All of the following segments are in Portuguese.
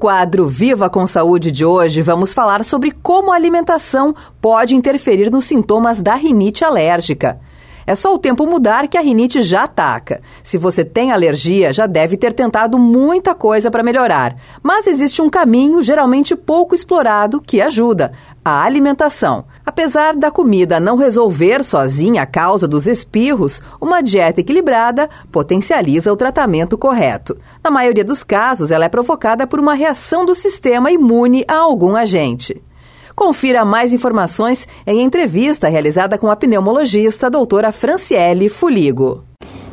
quadro Viva com Saúde de hoje, vamos falar sobre como a alimentação pode interferir nos sintomas da rinite alérgica. É só o tempo mudar que a rinite já ataca. Se você tem alergia, já deve ter tentado muita coisa para melhorar. Mas existe um caminho geralmente pouco explorado que ajuda: a alimentação. Apesar da comida não resolver sozinha a causa dos espirros, uma dieta equilibrada potencializa o tratamento correto. Na maioria dos casos, ela é provocada por uma reação do sistema imune a algum agente. Confira mais informações em entrevista realizada com a pneumologista doutora Franciele Fuligo.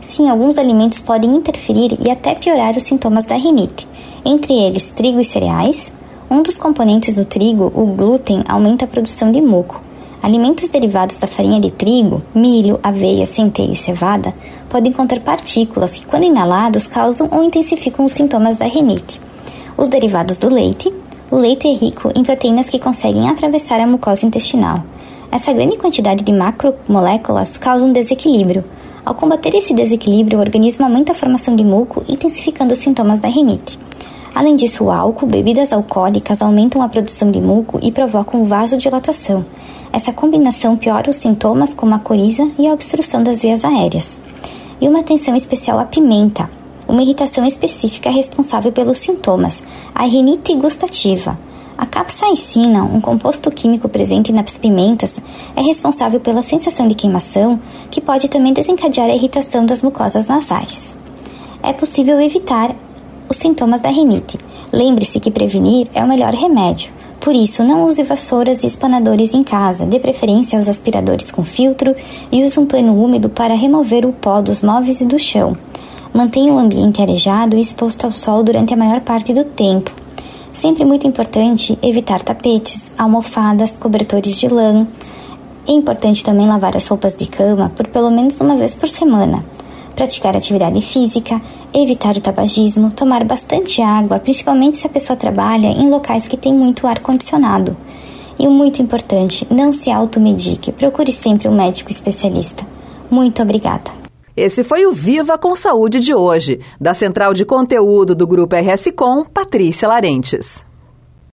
Sim, alguns alimentos podem interferir e até piorar os sintomas da rinite, entre eles trigo e cereais. Um dos componentes do trigo, o glúten, aumenta a produção de muco. Alimentos derivados da farinha de trigo, milho, aveia, centeio e cevada podem conter partículas que, quando inalados, causam ou intensificam os sintomas da rinite. Os derivados do leite, o leite é rico em proteínas que conseguem atravessar a mucosa intestinal. Essa grande quantidade de macromoléculas causa um desequilíbrio. Ao combater esse desequilíbrio, o organismo aumenta a formação de muco, intensificando os sintomas da rinite. Além disso, o álcool, bebidas alcoólicas aumentam a produção de muco e provocam vasodilatação. Essa combinação piora os sintomas como a coriza e a obstrução das vias aéreas. E uma atenção especial à pimenta, uma irritação específica responsável pelos sintomas, a rinite gustativa. A capsaicina, um composto químico presente nas pimentas, é responsável pela sensação de queimação, que pode também desencadear a irritação das mucosas nasais. É possível evitar os sintomas da rinite. Lembre-se que prevenir é o melhor remédio. Por isso, não use vassouras e espanadores em casa, dê preferência aos aspiradores com filtro e use um pano úmido para remover o pó dos móveis e do chão. Mantenha o ambiente arejado e exposto ao sol durante a maior parte do tempo. Sempre muito importante evitar tapetes, almofadas, cobertores de lã. É importante também lavar as roupas de cama por pelo menos uma vez por semana. Praticar atividade física, evitar o tabagismo, tomar bastante água, principalmente se a pessoa trabalha em locais que tem muito ar condicionado. E o muito importante, não se automedique, procure sempre um médico especialista. Muito obrigada. Esse foi o Viva com Saúde de hoje, da Central de Conteúdo do Grupo RS Com, Patrícia Larentes.